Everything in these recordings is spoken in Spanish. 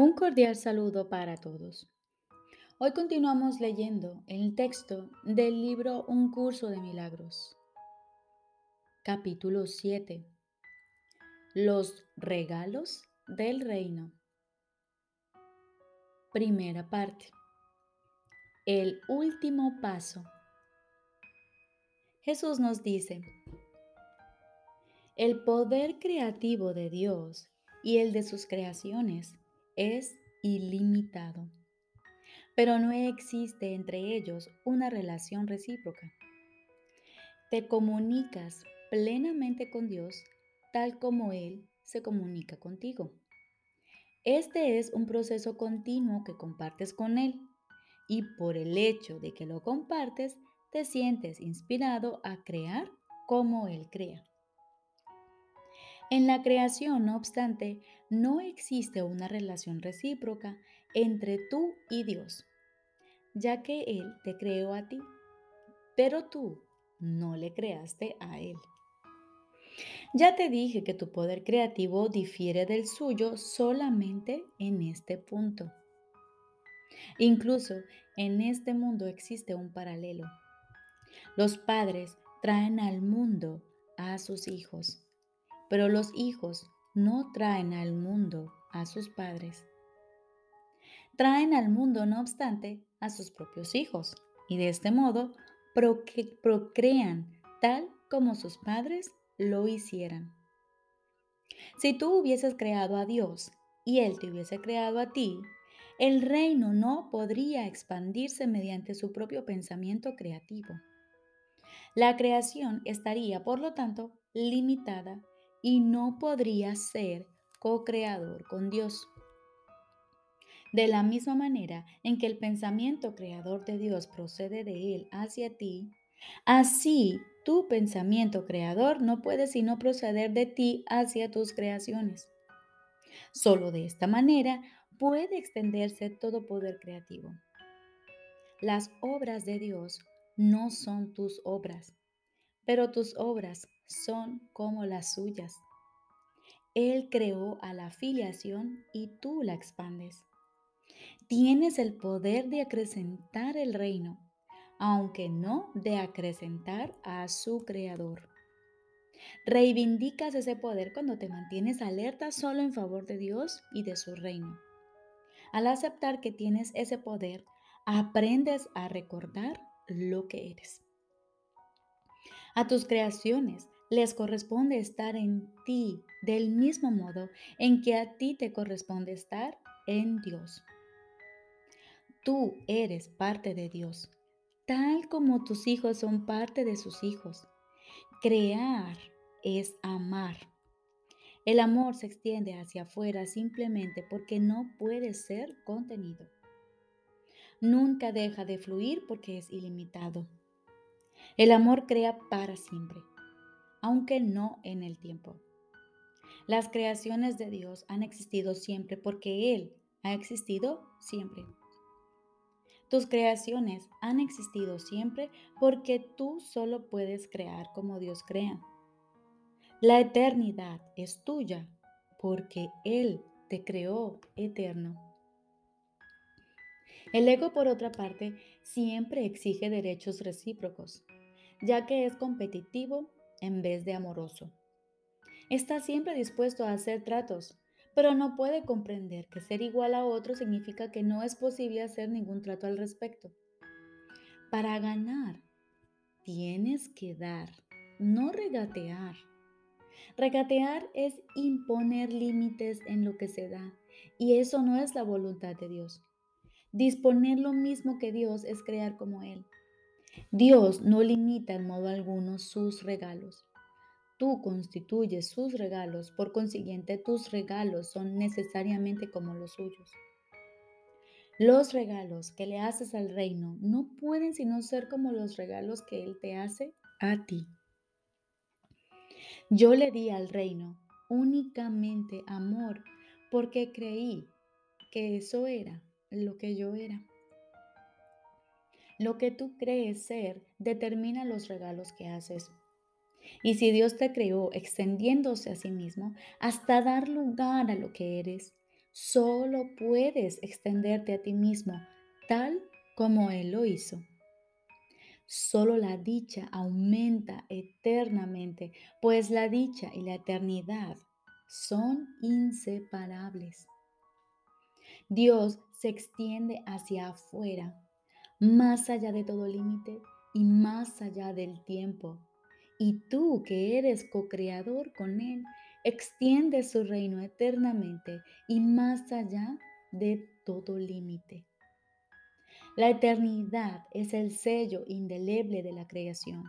Un cordial saludo para todos. Hoy continuamos leyendo el texto del libro Un curso de milagros. Capítulo 7. Los regalos del reino. Primera parte. El último paso. Jesús nos dice, el poder creativo de Dios y el de sus creaciones es ilimitado, pero no existe entre ellos una relación recíproca. Te comunicas plenamente con Dios tal como Él se comunica contigo. Este es un proceso continuo que compartes con Él y por el hecho de que lo compartes, te sientes inspirado a crear como Él crea. En la creación, no obstante, no existe una relación recíproca entre tú y Dios, ya que Él te creó a ti, pero tú no le creaste a Él. Ya te dije que tu poder creativo difiere del suyo solamente en este punto. Incluso en este mundo existe un paralelo. Los padres traen al mundo a sus hijos pero los hijos no traen al mundo a sus padres. Traen al mundo, no obstante, a sus propios hijos y de este modo procrean tal como sus padres lo hicieran. Si tú hubieses creado a Dios y Él te hubiese creado a ti, el reino no podría expandirse mediante su propio pensamiento creativo. La creación estaría, por lo tanto, limitada y no podría ser co-creador con Dios. De la misma manera en que el pensamiento creador de Dios procede de Él hacia ti, así tu pensamiento creador no puede sino proceder de ti hacia tus creaciones. Solo de esta manera puede extenderse todo poder creativo. Las obras de Dios no son tus obras, pero tus obras son como las suyas. Él creó a la filiación y tú la expandes. Tienes el poder de acrecentar el reino, aunque no de acrecentar a su creador. Reivindicas ese poder cuando te mantienes alerta solo en favor de Dios y de su reino. Al aceptar que tienes ese poder, aprendes a recordar lo que eres. A tus creaciones les corresponde estar en ti del mismo modo en que a ti te corresponde estar en Dios. Tú eres parte de Dios, tal como tus hijos son parte de sus hijos. Crear es amar. El amor se extiende hacia afuera simplemente porque no puede ser contenido. Nunca deja de fluir porque es ilimitado. El amor crea para siempre, aunque no en el tiempo. Las creaciones de Dios han existido siempre porque Él ha existido siempre. Tus creaciones han existido siempre porque tú solo puedes crear como Dios crea. La eternidad es tuya porque Él te creó eterno. El ego, por otra parte, siempre exige derechos recíprocos ya que es competitivo en vez de amoroso. Está siempre dispuesto a hacer tratos, pero no puede comprender que ser igual a otro significa que no es posible hacer ningún trato al respecto. Para ganar, tienes que dar, no regatear. Regatear es imponer límites en lo que se da, y eso no es la voluntad de Dios. Disponer lo mismo que Dios es crear como Él. Dios no limita en modo alguno sus regalos. Tú constituyes sus regalos, por consiguiente tus regalos son necesariamente como los suyos. Los regalos que le haces al reino no pueden sino ser como los regalos que Él te hace a ti. Yo le di al reino únicamente amor porque creí que eso era lo que yo era. Lo que tú crees ser determina los regalos que haces. Y si Dios te creó extendiéndose a sí mismo hasta dar lugar a lo que eres, Solo puedes extenderte a ti mismo tal como Él lo hizo. Solo la dicha aumenta eternamente, pues la dicha y la eternidad son inseparables. Dios se extiende hacia afuera, más allá de todo límite y más allá del tiempo. Y tú que eres co-creador con Él, extiende su reino eternamente y más allá de todo límite. La eternidad es el sello indeleble de la creación.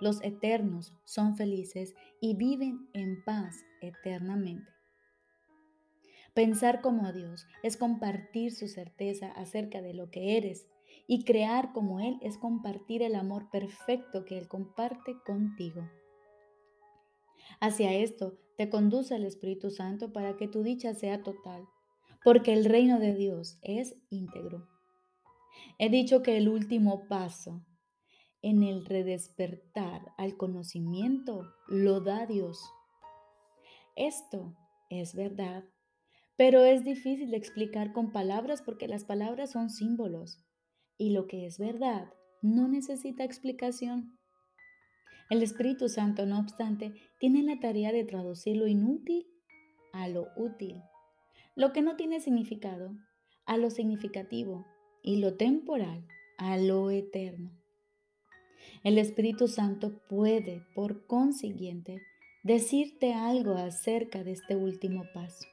Los eternos son felices y viven en paz eternamente. Pensar como Dios es compartir su certeza acerca de lo que eres y crear como Él es compartir el amor perfecto que Él comparte contigo. Hacia esto te conduce el Espíritu Santo para que tu dicha sea total, porque el reino de Dios es íntegro. He dicho que el último paso en el redespertar al conocimiento lo da Dios. Esto es verdad, pero es difícil de explicar con palabras porque las palabras son símbolos y lo que es verdad no necesita explicación. El Espíritu Santo, no obstante, tiene la tarea de traducir lo inútil a lo útil, lo que no tiene significado a lo significativo y lo temporal a lo eterno. El Espíritu Santo puede, por consiguiente, decirte algo acerca de este último paso.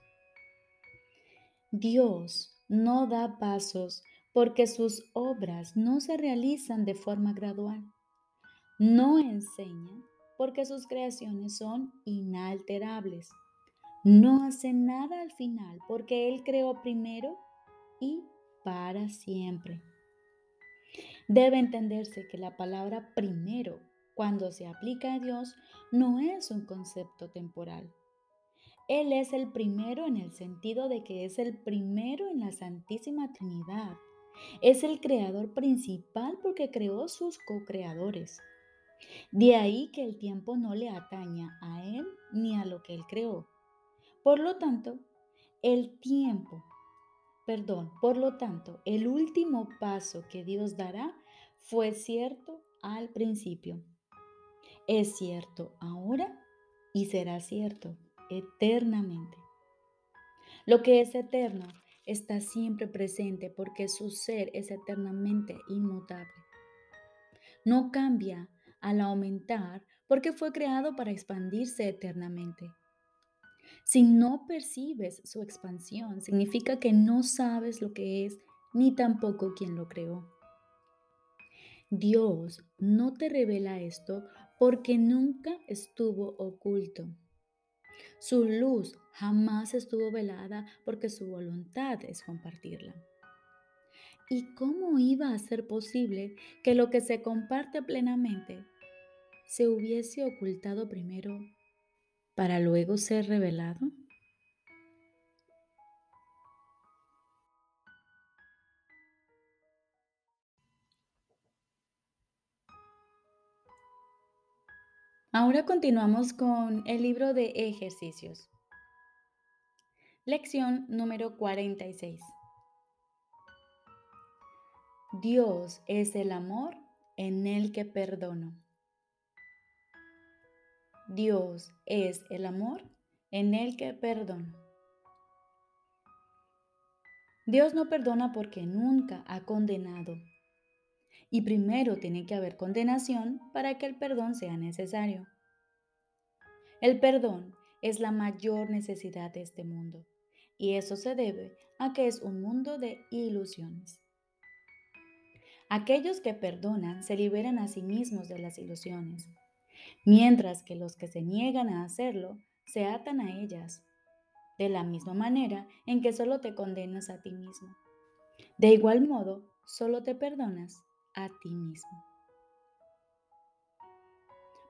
Dios no da pasos porque sus obras no se realizan de forma gradual. No enseña porque sus creaciones son inalterables. No hace nada al final porque Él creó primero y para siempre. Debe entenderse que la palabra primero, cuando se aplica a Dios, no es un concepto temporal. Él es el primero en el sentido de que es el primero en la Santísima Trinidad. Es el creador principal porque creó sus co-creadores. De ahí que el tiempo no le ataña a Él ni a lo que Él creó. Por lo tanto, el tiempo perdón. Por lo tanto, el último paso que Dios dará fue cierto al principio. Es cierto ahora y será cierto eternamente. Lo que es eterno está siempre presente porque su ser es eternamente inmutable. No cambia al aumentar porque fue creado para expandirse eternamente. Si no percibes su expansión, significa que no sabes lo que es ni tampoco quién lo creó. Dios no te revela esto porque nunca estuvo oculto. Su luz jamás estuvo velada porque su voluntad es compartirla. ¿Y cómo iba a ser posible que lo que se comparte plenamente se hubiese ocultado primero para luego ser revelado? Ahora continuamos con el libro de ejercicios. Lección número 46. Dios es el amor en el que perdono. Dios es el amor en el que perdona. Dios no perdona porque nunca ha condenado. Y primero tiene que haber condenación para que el perdón sea necesario. El perdón es la mayor necesidad de este mundo. Y eso se debe a que es un mundo de ilusiones. Aquellos que perdonan se liberan a sí mismos de las ilusiones mientras que los que se niegan a hacerlo se atan a ellas, de la misma manera en que solo te condenas a ti mismo. De igual modo, solo te perdonas a ti mismo.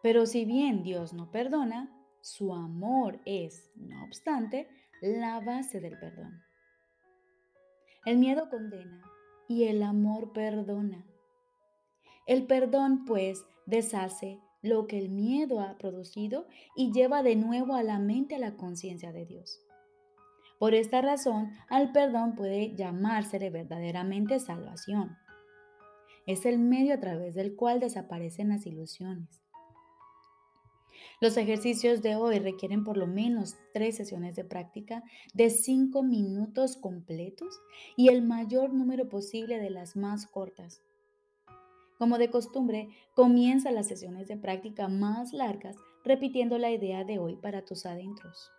Pero si bien Dios no perdona, su amor es, no obstante, la base del perdón. El miedo condena y el amor perdona. El perdón, pues, deshace lo que el miedo ha producido y lleva de nuevo a la mente a la conciencia de Dios. Por esta razón, al perdón puede llamársele verdaderamente salvación. Es el medio a través del cual desaparecen las ilusiones. Los ejercicios de hoy requieren por lo menos tres sesiones de práctica de cinco minutos completos y el mayor número posible de las más cortas. Como de costumbre, comienza las sesiones de práctica más largas repitiendo la idea de hoy para tus adentros.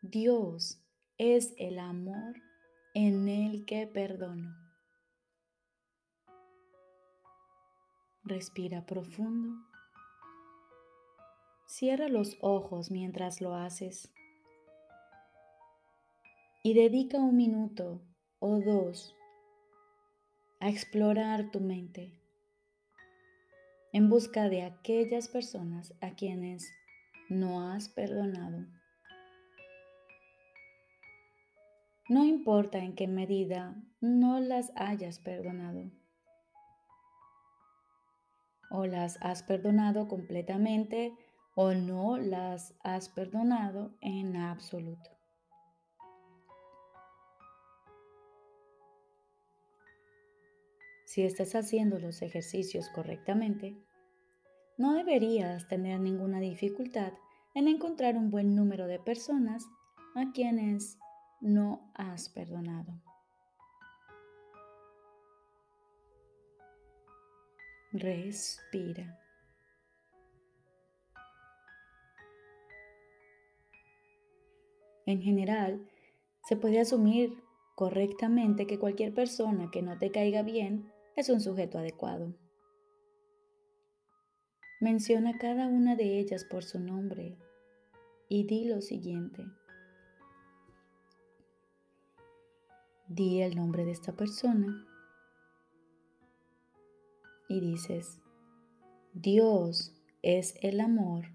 Dios es el amor en el que perdono. Respira profundo. Cierra los ojos mientras lo haces. Y dedica un minuto o dos a explorar tu mente en busca de aquellas personas a quienes no has perdonado. No importa en qué medida no las hayas perdonado o las has perdonado completamente o no las has perdonado en absoluto. Si estás haciendo los ejercicios correctamente, no deberías tener ninguna dificultad en encontrar un buen número de personas a quienes no has perdonado. Respira. En general, se puede asumir correctamente que cualquier persona que no te caiga bien es un sujeto adecuado. Menciona cada una de ellas por su nombre y di lo siguiente. Di el nombre de esta persona y dices, Dios es el amor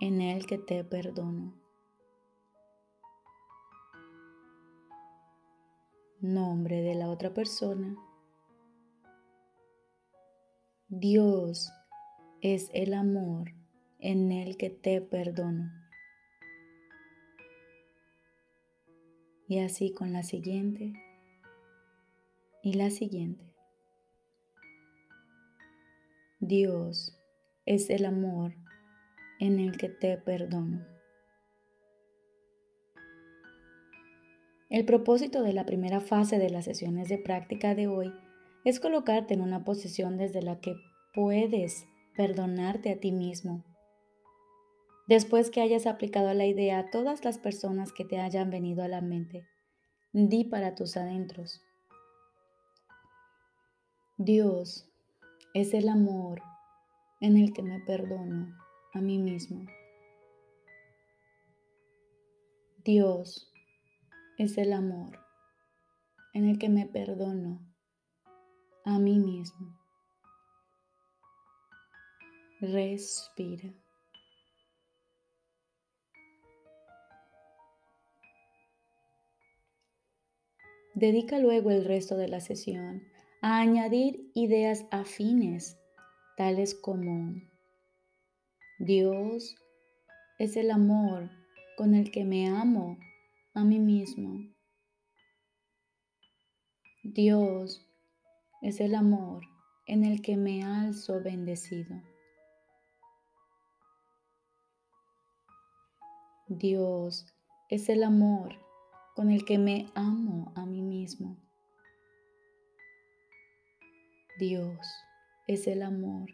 en el que te perdono. Nombre de la otra persona. Dios es el amor en el que te perdono. Y así con la siguiente y la siguiente. Dios es el amor en el que te perdono. El propósito de la primera fase de las sesiones de práctica de hoy es colocarte en una posición desde la que puedes perdonarte a ti mismo. Después que hayas aplicado la idea a todas las personas que te hayan venido a la mente, di para tus adentros. Dios es el amor en el que me perdono a mí mismo. Dios es el amor en el que me perdono a mí mismo. Respira. Dedica luego el resto de la sesión a añadir ideas afines, tales como Dios es el amor con el que me amo a mí mismo. Dios es el amor en el que me alzo bendecido. Dios es el amor con el que me amo a mí mismo. Dios es el amor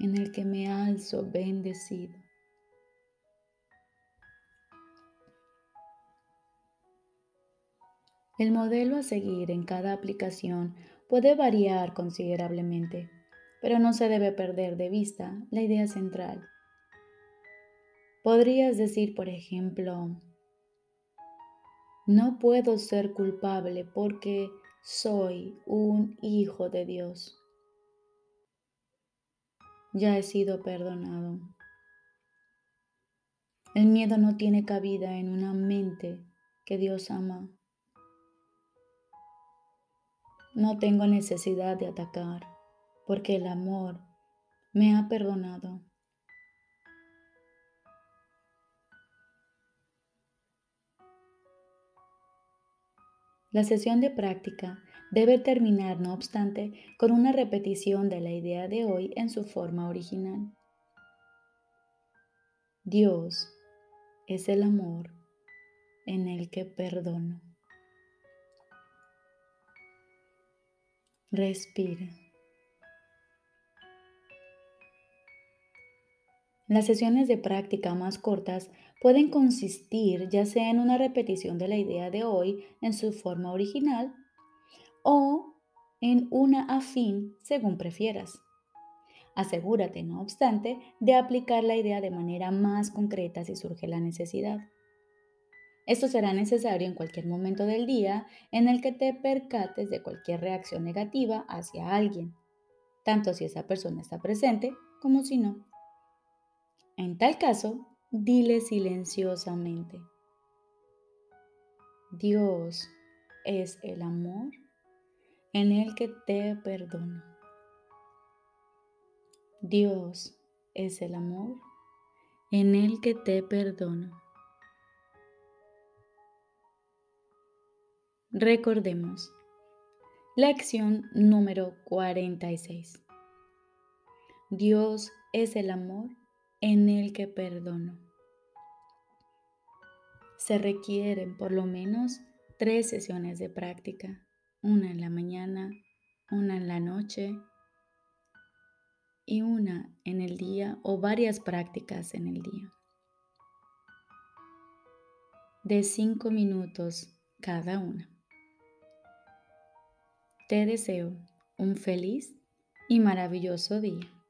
en el que me alzo bendecido. El modelo a seguir en cada aplicación puede variar considerablemente, pero no se debe perder de vista la idea central. Podrías decir, por ejemplo, no puedo ser culpable porque soy un hijo de Dios. Ya he sido perdonado. El miedo no tiene cabida en una mente que Dios ama. No tengo necesidad de atacar porque el amor me ha perdonado. La sesión de práctica debe terminar, no obstante, con una repetición de la idea de hoy en su forma original. Dios es el amor en el que perdono. Respira. Las sesiones de práctica más cortas pueden consistir ya sea en una repetición de la idea de hoy en su forma original o en una afín según prefieras. Asegúrate, no obstante, de aplicar la idea de manera más concreta si surge la necesidad. Esto será necesario en cualquier momento del día en el que te percates de cualquier reacción negativa hacia alguien, tanto si esa persona está presente como si no. En tal caso, dile silenciosamente, Dios es el amor en el que te perdono. Dios es el amor en el que te perdono. Recordemos. Lección número 46. Dios es el amor en el que perdono. Se requieren por lo menos tres sesiones de práctica, una en la mañana, una en la noche y una en el día o varias prácticas en el día. De cinco minutos cada una. Te deseo un feliz y maravilloso día.